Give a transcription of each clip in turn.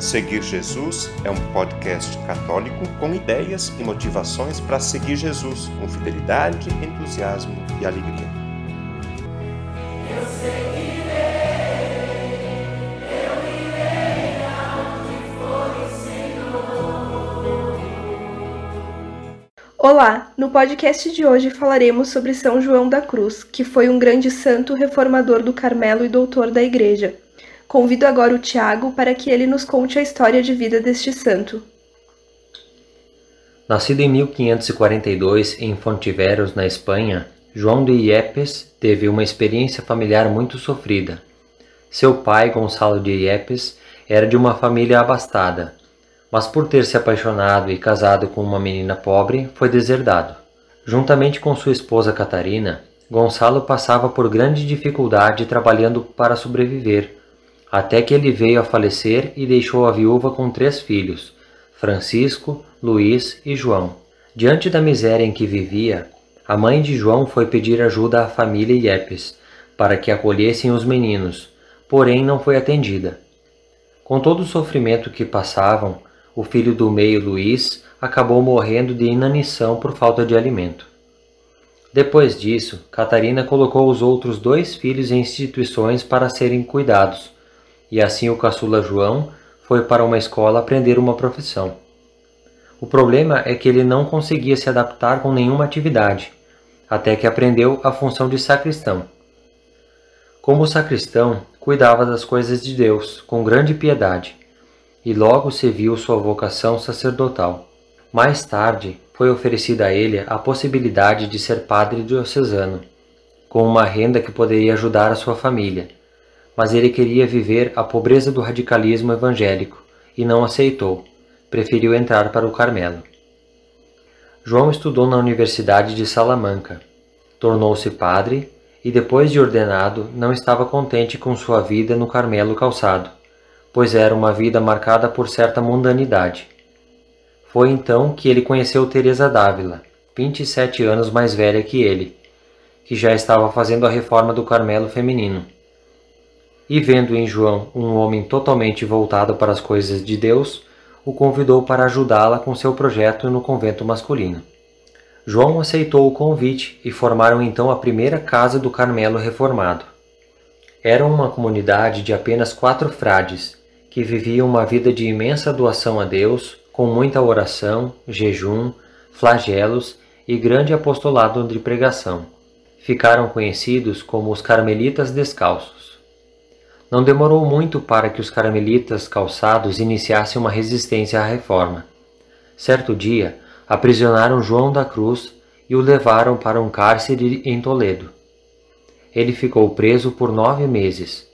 Seguir Jesus é um podcast católico com ideias e motivações para seguir Jesus com fidelidade, entusiasmo e alegria. Eu seguirei, eu irei Senhor. Olá, no podcast de hoje falaremos sobre São João da Cruz, que foi um grande santo reformador do Carmelo e doutor da Igreja. Convido agora o Tiago para que ele nos conte a história de vida deste santo. Nascido em 1542 em Fontiveros, na Espanha, João de Iepes teve uma experiência familiar muito sofrida. Seu pai, Gonçalo de Iepes, era de uma família abastada, mas por ter se apaixonado e casado com uma menina pobre, foi deserdado. Juntamente com sua esposa Catarina, Gonçalo passava por grande dificuldade trabalhando para sobreviver até que ele veio a falecer e deixou a viúva com três filhos, Francisco, Luís e João. Diante da miséria em que vivia, a mãe de João foi pedir ajuda à família Iepes para que acolhessem os meninos, porém não foi atendida. Com todo o sofrimento que passavam, o filho do meio, Luís, acabou morrendo de inanição por falta de alimento. Depois disso, Catarina colocou os outros dois filhos em instituições para serem cuidados, e assim o caçula João foi para uma escola aprender uma profissão. O problema é que ele não conseguia se adaptar com nenhuma atividade, até que aprendeu a função de sacristão. Como sacristão, cuidava das coisas de Deus com grande piedade, e logo se viu sua vocação sacerdotal. Mais tarde, foi oferecida a ele a possibilidade de ser padre diocesano, com uma renda que poderia ajudar a sua família mas ele queria viver a pobreza do radicalismo evangélico e não aceitou, preferiu entrar para o Carmelo. João estudou na Universidade de Salamanca, tornou-se padre e, depois de ordenado, não estava contente com sua vida no Carmelo Calçado, pois era uma vida marcada por certa mundanidade. Foi então que ele conheceu Teresa d'Ávila, 27 anos mais velha que ele, que já estava fazendo a reforma do Carmelo feminino e vendo em João um homem totalmente voltado para as coisas de Deus, o convidou para ajudá-la com seu projeto no convento masculino. João aceitou o convite e formaram então a primeira casa do Carmelo reformado. Era uma comunidade de apenas quatro frades, que viviam uma vida de imensa doação a Deus, com muita oração, jejum, flagelos e grande apostolado de pregação. Ficaram conhecidos como os Carmelitas Descalços. Não demorou muito para que os carmelitas calçados iniciassem uma resistência à reforma. Certo dia, aprisionaram João da Cruz e o levaram para um cárcere em Toledo. Ele ficou preso por nove meses.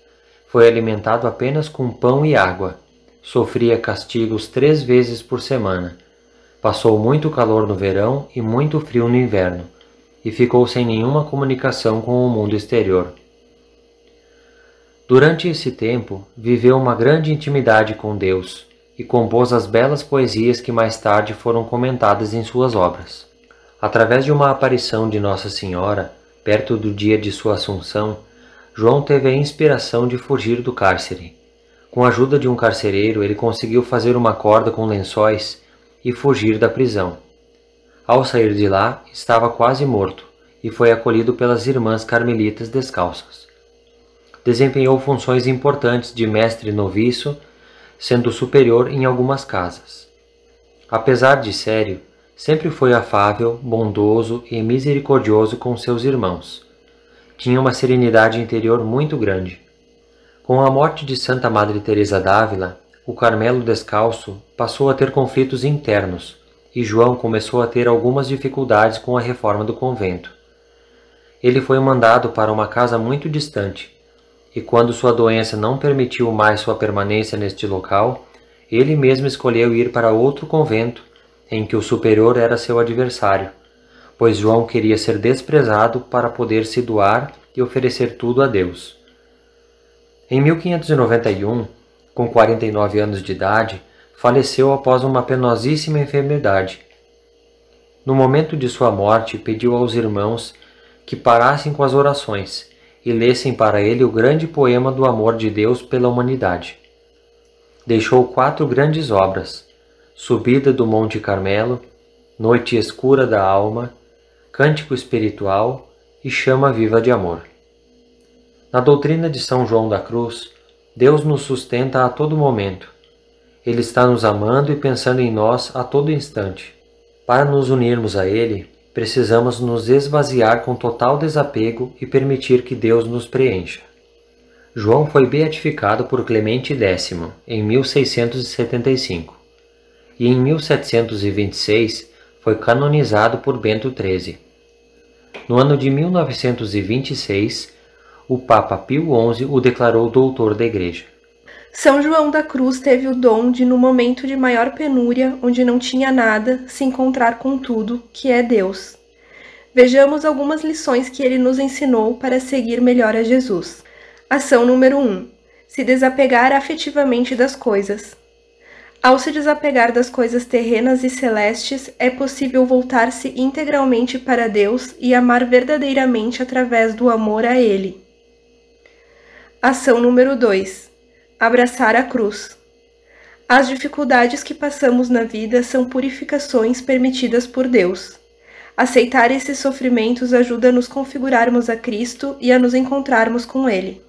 Foi alimentado apenas com pão e água. Sofria castigos três vezes por semana. Passou muito calor no verão e muito frio no inverno, e ficou sem nenhuma comunicação com o mundo exterior. Durante esse tempo, viveu uma grande intimidade com Deus e compôs as belas poesias que mais tarde foram comentadas em suas obras. Através de uma aparição de Nossa Senhora, perto do dia de sua Assunção, João teve a inspiração de fugir do cárcere. Com a ajuda de um carcereiro, ele conseguiu fazer uma corda com lençóis e fugir da prisão. Ao sair de lá, estava quase morto e foi acolhido pelas irmãs carmelitas descalças desempenhou funções importantes de mestre noviço, sendo superior em algumas casas. Apesar de sério, sempre foi afável, bondoso e misericordioso com seus irmãos. Tinha uma serenidade interior muito grande. Com a morte de Santa Madre Teresa d'Ávila, o Carmelo Descalço passou a ter conflitos internos e João começou a ter algumas dificuldades com a reforma do convento. Ele foi mandado para uma casa muito distante, e quando sua doença não permitiu mais sua permanência neste local, ele mesmo escolheu ir para outro convento, em que o superior era seu adversário, pois João queria ser desprezado para poder se doar e oferecer tudo a Deus. Em 1591, com 49 anos de idade, faleceu após uma penosíssima enfermidade. No momento de sua morte, pediu aos irmãos que parassem com as orações e lessem para ele o grande poema do amor de Deus pela humanidade. deixou quatro grandes obras: Subida do Monte Carmelo, Noite Escura da Alma, Cântico Espiritual e Chama Viva de Amor. Na doutrina de São João da Cruz, Deus nos sustenta a todo momento. Ele está nos amando e pensando em nós a todo instante. Para nos unirmos a Ele, precisamos nos esvaziar com total desapego e permitir que Deus nos preencha. João foi beatificado por Clemente X em 1675 e em 1726 foi canonizado por Bento XIII. No ano de 1926, o Papa Pio XI o declarou doutor da Igreja. São João da Cruz teve o dom de, no momento de maior penúria, onde não tinha nada, se encontrar com tudo, que é Deus. Vejamos algumas lições que ele nos ensinou para seguir melhor a Jesus. Ação número 1. Se desapegar afetivamente das coisas. Ao se desapegar das coisas terrenas e celestes, é possível voltar-se integralmente para Deus e amar verdadeiramente através do amor a Ele. Ação número 2. Abraçar a cruz. As dificuldades que passamos na vida são purificações permitidas por Deus. Aceitar esses sofrimentos ajuda a nos configurarmos a Cristo e a nos encontrarmos com Ele.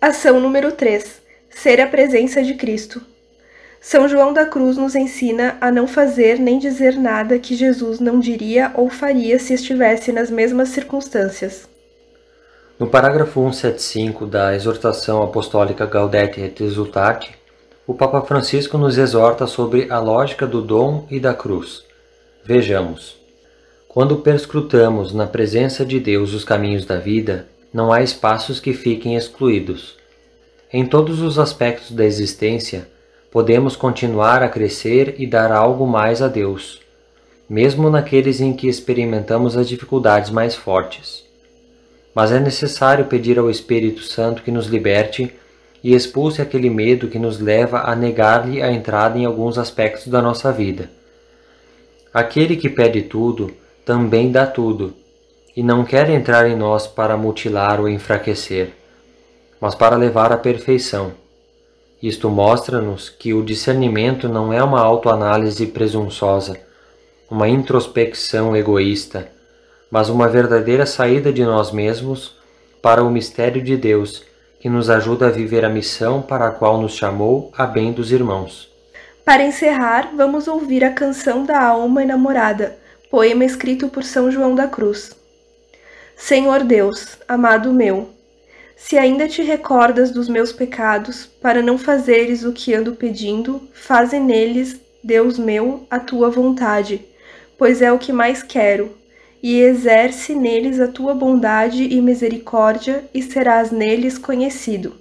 Ação número 3. Ser a presença de Cristo. São João da Cruz nos ensina a não fazer nem dizer nada que Jesus não diria ou faria se estivesse nas mesmas circunstâncias. No parágrafo 175 da exortação apostólica Gaudete et Exultate, o Papa Francisco nos exorta sobre a lógica do dom e da cruz. Vejamos. Quando perscrutamos na presença de Deus os caminhos da vida, não há espaços que fiquem excluídos. Em todos os aspectos da existência, podemos continuar a crescer e dar algo mais a Deus, mesmo naqueles em que experimentamos as dificuldades mais fortes. Mas é necessário pedir ao Espírito Santo que nos liberte e expulse aquele medo que nos leva a negar-lhe a entrada em alguns aspectos da nossa vida. Aquele que pede tudo também dá tudo e não quer entrar em nós para mutilar ou enfraquecer, mas para levar à perfeição. Isto mostra-nos que o discernimento não é uma autoanálise presunçosa, uma introspecção egoísta, mas uma verdadeira saída de nós mesmos para o mistério de Deus, que nos ajuda a viver a missão para a qual nos chamou a bem dos irmãos. Para encerrar, vamos ouvir a canção da alma enamorada, poema escrito por São João da Cruz. Senhor Deus, amado meu, se ainda te recordas dos meus pecados, para não fazeres o que ando pedindo, faze neles, Deus meu, a tua vontade, pois é o que mais quero, e exerce neles a tua bondade e misericórdia, e serás neles conhecido.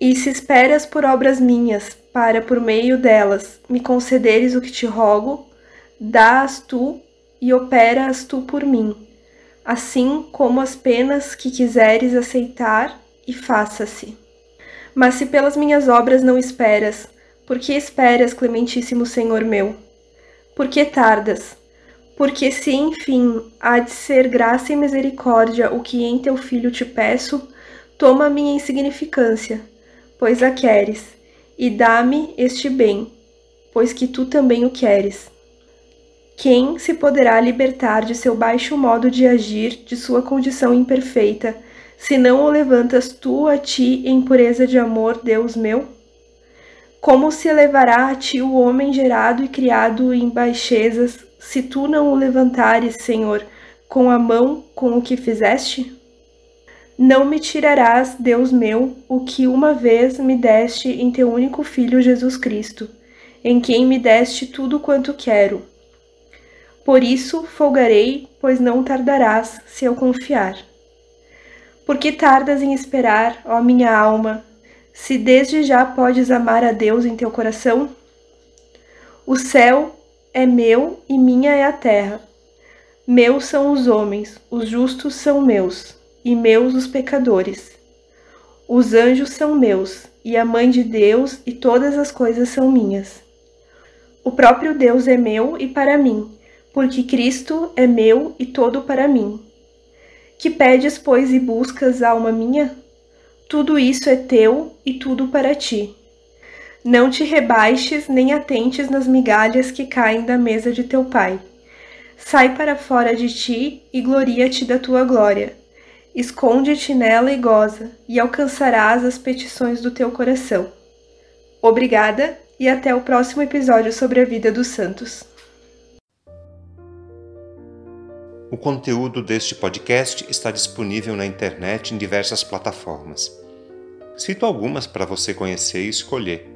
E se esperas por obras minhas, para por meio delas me concederes o que te rogo, dá-as tu e operas tu por mim assim como as penas que quiseres aceitar, e faça-se. Mas se pelas minhas obras não esperas, por que esperas, clementíssimo Senhor meu? Por que tardas? Porque se, enfim, há de ser graça e misericórdia o que em teu filho te peço, toma minha insignificância, pois a queres, e dá-me este bem, pois que tu também o queres. Quem se poderá libertar de seu baixo modo de agir, de sua condição imperfeita, se não o levantas tu a ti em pureza de amor, Deus meu? Como se elevará a ti o homem gerado e criado em baixezas, se tu não o levantares, Senhor, com a mão com o que fizeste? Não me tirarás, Deus meu, o que uma vez me deste em teu único Filho Jesus Cristo, em quem me deste tudo quanto quero por isso folgarei, pois não tardarás, se eu confiar. Por que tardas em esperar, ó minha alma, se desde já podes amar a Deus em teu coração? O céu é meu e minha é a terra. Meus são os homens, os justos são meus, e meus os pecadores. Os anjos são meus, e a mãe de Deus e todas as coisas são minhas. O próprio Deus é meu e para mim, porque Cristo é meu e todo para mim. Que pedes, pois, e buscas, alma minha? Tudo isso é teu e tudo para ti. Não te rebaixes nem atentes nas migalhas que caem da mesa de teu pai. Sai para fora de ti e gloria-te da tua glória. Esconde-te nela e goza, e alcançarás as petições do teu coração. Obrigada e até o próximo episódio sobre a vida dos santos. O conteúdo deste podcast está disponível na internet em diversas plataformas. Cito algumas para você conhecer e escolher.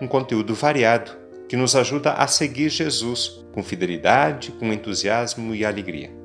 um conteúdo variado que nos ajuda a seguir Jesus com fidelidade, com entusiasmo e alegria.